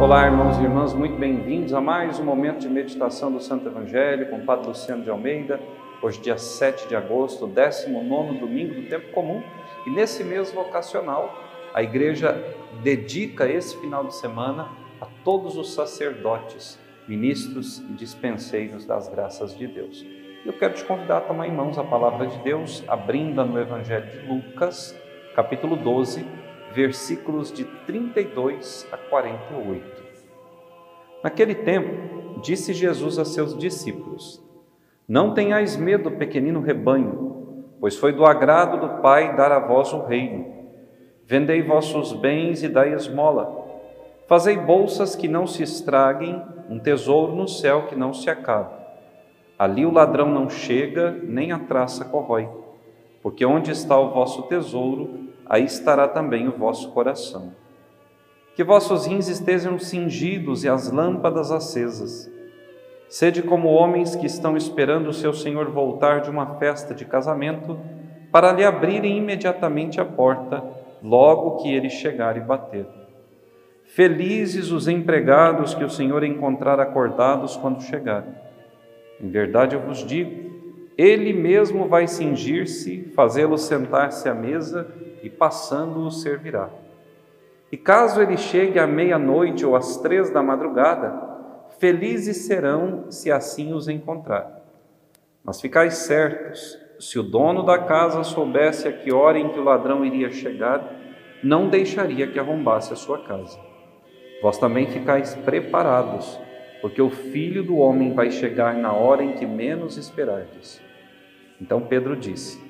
Olá, irmãos e irmãs, muito bem-vindos a mais um momento de meditação do Santo Evangelho com o Padre Luciano de Almeida. Hoje, dia 7 de agosto, 19 domingo do tempo comum, e nesse mês vocacional, a Igreja dedica esse final de semana a todos os sacerdotes, ministros e dispenseiros das graças de Deus. Eu quero te convidar a tomar em mãos a palavra de Deus, abrindo no Evangelho de Lucas, capítulo 12, versículos de 32 a 48. Naquele tempo, disse Jesus a seus discípulos: Não tenhais medo, pequenino rebanho, pois foi do agrado do Pai dar a vós o reino. Vendei vossos bens e dai esmola. Fazei bolsas que não se estraguem, um tesouro no céu que não se acabe. Ali o ladrão não chega, nem a traça corrói, porque onde está o vosso tesouro, aí estará também o vosso coração. Que vossos rins estejam cingidos e as lâmpadas acesas. Sede como homens que estão esperando o seu Senhor voltar de uma festa de casamento, para lhe abrirem imediatamente a porta, logo que ele chegar e bater. Felizes os empregados que o Senhor encontrar acordados quando chegar. Em verdade eu vos digo, ele mesmo vai cingir-se, fazê-los sentar-se à mesa e passando o servirá. E caso ele chegue à meia-noite ou às três da madrugada, felizes serão se assim os encontrar. Mas ficais certos, se o dono da casa soubesse a que hora em que o ladrão iria chegar, não deixaria que arrombasse a sua casa. Vós também ficais preparados, porque o filho do homem vai chegar na hora em que menos esperardes. Então Pedro disse: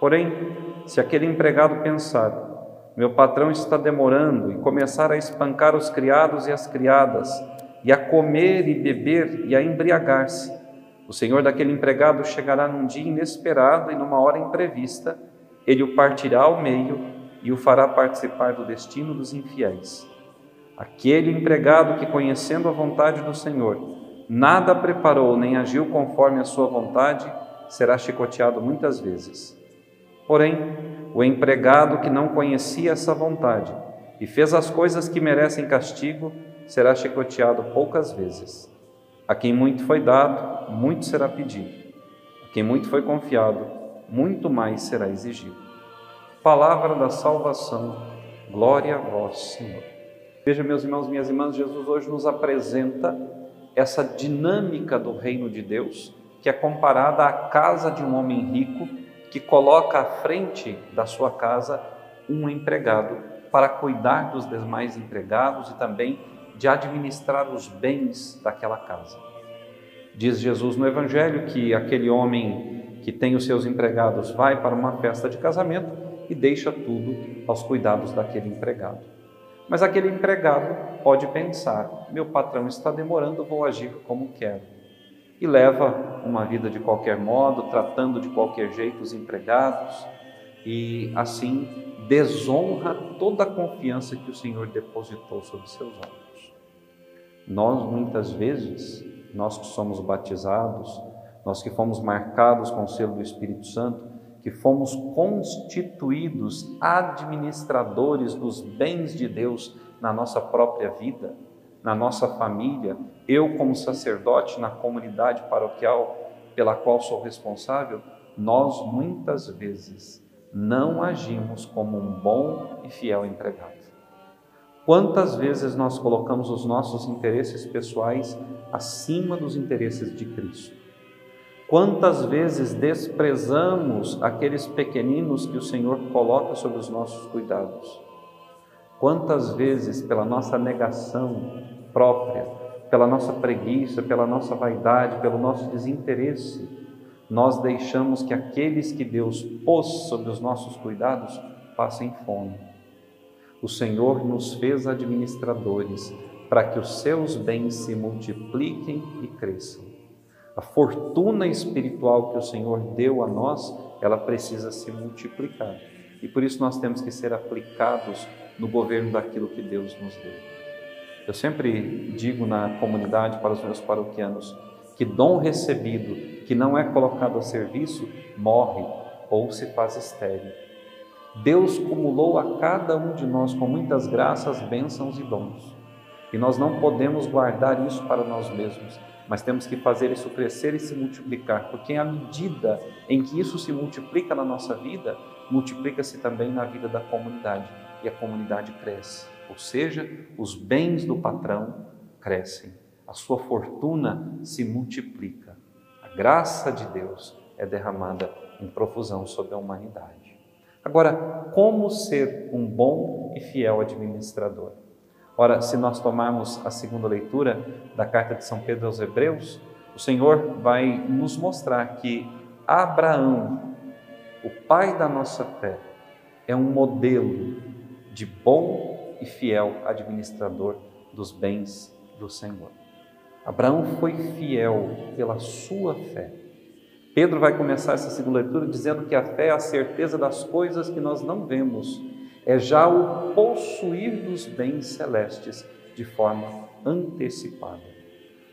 Porém, se aquele empregado pensar, meu patrão está demorando, e começar a espancar os criados e as criadas, e a comer e beber e a embriagar-se. O senhor daquele empregado chegará num dia inesperado e numa hora imprevista, ele o partirá ao meio e o fará participar do destino dos infiéis. Aquele empregado que, conhecendo a vontade do Senhor, nada preparou nem agiu conforme a sua vontade, será chicoteado muitas vezes. Porém, o empregado que não conhecia essa vontade e fez as coisas que merecem castigo, será chicoteado poucas vezes. A quem muito foi dado, muito será pedido. A quem muito foi confiado, muito mais será exigido. Palavra da salvação, glória a vós, Senhor. Veja, meus irmãos, minhas irmãs, Jesus hoje nos apresenta essa dinâmica do reino de Deus, que é comparada à casa de um homem rico que coloca à frente da sua casa um empregado para cuidar dos demais empregados e também de administrar os bens daquela casa. Diz Jesus no Evangelho que aquele homem que tem os seus empregados vai para uma festa de casamento e deixa tudo aos cuidados daquele empregado. Mas aquele empregado pode pensar: meu patrão está demorando, vou agir como quero e leva uma vida de qualquer modo, tratando de qualquer jeito os empregados e assim desonra toda a confiança que o Senhor depositou sobre seus ombros. Nós muitas vezes, nós que somos batizados, nós que fomos marcados com o selo do Espírito Santo, que fomos constituídos administradores dos bens de Deus na nossa própria vida, na nossa família, eu como sacerdote na comunidade paroquial pela qual sou responsável, nós muitas vezes não agimos como um bom e fiel empregado. Quantas vezes nós colocamos os nossos interesses pessoais acima dos interesses de Cristo? Quantas vezes desprezamos aqueles pequeninos que o Senhor coloca sob os nossos cuidados? Quantas vezes, pela nossa negação própria, pela nossa preguiça, pela nossa vaidade, pelo nosso desinteresse, nós deixamos que aqueles que Deus pôs sob os nossos cuidados passem fome. O Senhor nos fez administradores para que os seus bens se multipliquem e cresçam. A fortuna espiritual que o Senhor deu a nós, ela precisa se multiplicar. E por isso nós temos que ser aplicados no governo daquilo que Deus nos deu. Eu sempre digo na comunidade para os meus paroquianos que dom recebido que não é colocado a serviço morre ou se faz estéril. Deus cumulou a cada um de nós com muitas graças, bênçãos e dons. E nós não podemos guardar isso para nós mesmos, mas temos que fazer isso crescer e se multiplicar, porque à medida em que isso se multiplica na nossa vida, multiplica-se também na vida da comunidade e a comunidade cresce. Ou seja, os bens do patrão crescem, a sua fortuna se multiplica. A graça de Deus é derramada em profusão sobre a humanidade. Agora, como ser um bom e fiel administrador? Ora, se nós tomarmos a segunda leitura da carta de São Pedro aos Hebreus, o Senhor vai nos mostrar que Abraão, o pai da nossa fé, é um modelo de bom e fiel administrador dos bens do Senhor. Abraão foi fiel pela sua fé. Pedro vai começar essa segunda leitura dizendo que a fé é a certeza das coisas que nós não vemos é já o possuir dos bens celestes de forma antecipada.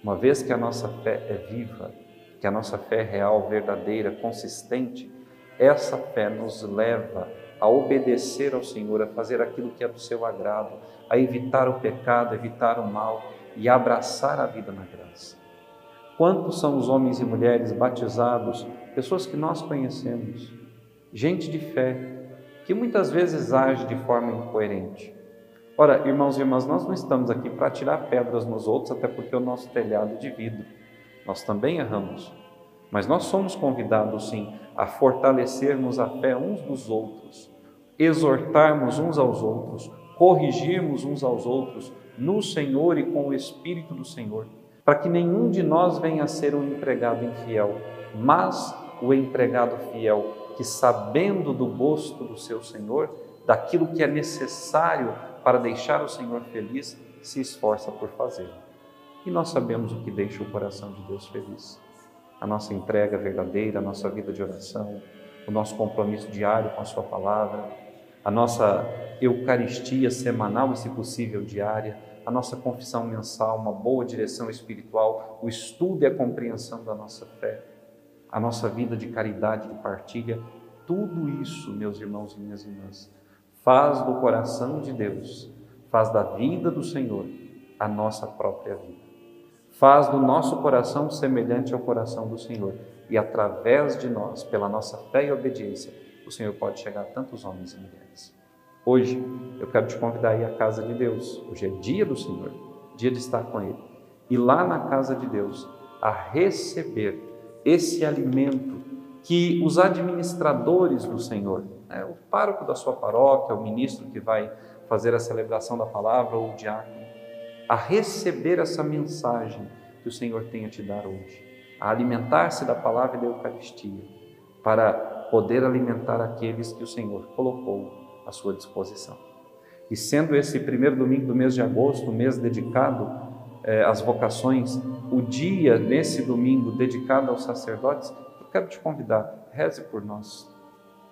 Uma vez que a nossa fé é viva, que a nossa fé é real, verdadeira, consistente, essa fé nos leva a obedecer ao Senhor, a fazer aquilo que é do seu agrado, a evitar o pecado, evitar o mal e abraçar a vida na graça. Quantos são os homens e mulheres batizados, pessoas que nós conhecemos, gente de fé, que muitas vezes age de forma incoerente. Ora, irmãos e irmãs, nós não estamos aqui para tirar pedras nos outros, até porque o nosso telhado é de vidro. Nós também erramos. Mas nós somos convidados, sim, a fortalecermos a fé uns dos outros, exortarmos uns aos outros, corrigirmos uns aos outros no Senhor e com o Espírito do Senhor, para que nenhum de nós venha a ser um empregado infiel, mas o empregado fiel que, sabendo do gosto do seu Senhor, daquilo que é necessário para deixar o Senhor feliz, se esforça por fazer. E nós sabemos o que deixa o coração de Deus feliz. A nossa entrega verdadeira, a nossa vida de oração, o nosso compromisso diário com a Sua palavra, a nossa Eucaristia semanal e, se possível, diária, a nossa confissão mensal, uma boa direção espiritual, o estudo e a compreensão da nossa fé a nossa vida de caridade, de partilha, tudo isso, meus irmãos e minhas irmãs, faz do coração de Deus, faz da vida do Senhor a nossa própria vida. Faz do nosso coração semelhante ao coração do Senhor. E através de nós, pela nossa fé e obediência, o Senhor pode chegar a tantos homens e mulheres. Hoje, eu quero te convidar a ir à casa de Deus. Hoje é dia do Senhor, dia de estar com Ele. E lá na casa de Deus, a receber esse alimento que os administradores do Senhor, né, o pároco da sua paróquia, o ministro que vai fazer a celebração da palavra ou o diácono, a receber essa mensagem que o Senhor tem a te dar hoje, a alimentar-se da palavra da Eucaristia, para poder alimentar aqueles que o Senhor colocou à sua disposição. E sendo esse primeiro domingo do mês de agosto, um mês dedicado eh, às vocações, o dia nesse domingo dedicado aos sacerdotes, eu quero te convidar, reze por nós,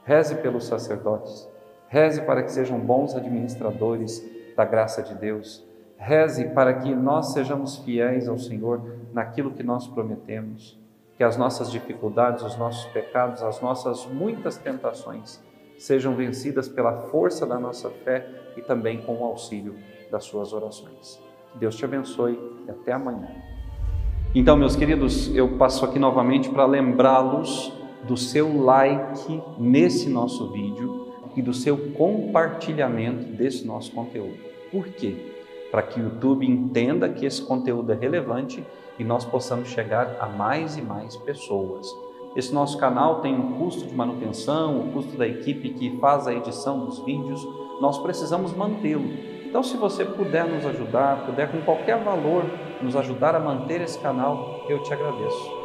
reze pelos sacerdotes, reze para que sejam bons administradores da graça de Deus, reze para que nós sejamos fiéis ao Senhor naquilo que nós prometemos, que as nossas dificuldades, os nossos pecados, as nossas muitas tentações sejam vencidas pela força da nossa fé e também com o auxílio das suas orações. Deus te abençoe e até amanhã. Então, meus queridos, eu passo aqui novamente para lembrá-los do seu like nesse nosso vídeo e do seu compartilhamento desse nosso conteúdo. Por quê? Para que o YouTube entenda que esse conteúdo é relevante e nós possamos chegar a mais e mais pessoas. Esse nosso canal tem um custo de manutenção, o custo da equipe que faz a edição dos vídeos, nós precisamos mantê-lo. Então, se você puder nos ajudar, puder com qualquer valor nos ajudar a manter esse canal, eu te agradeço.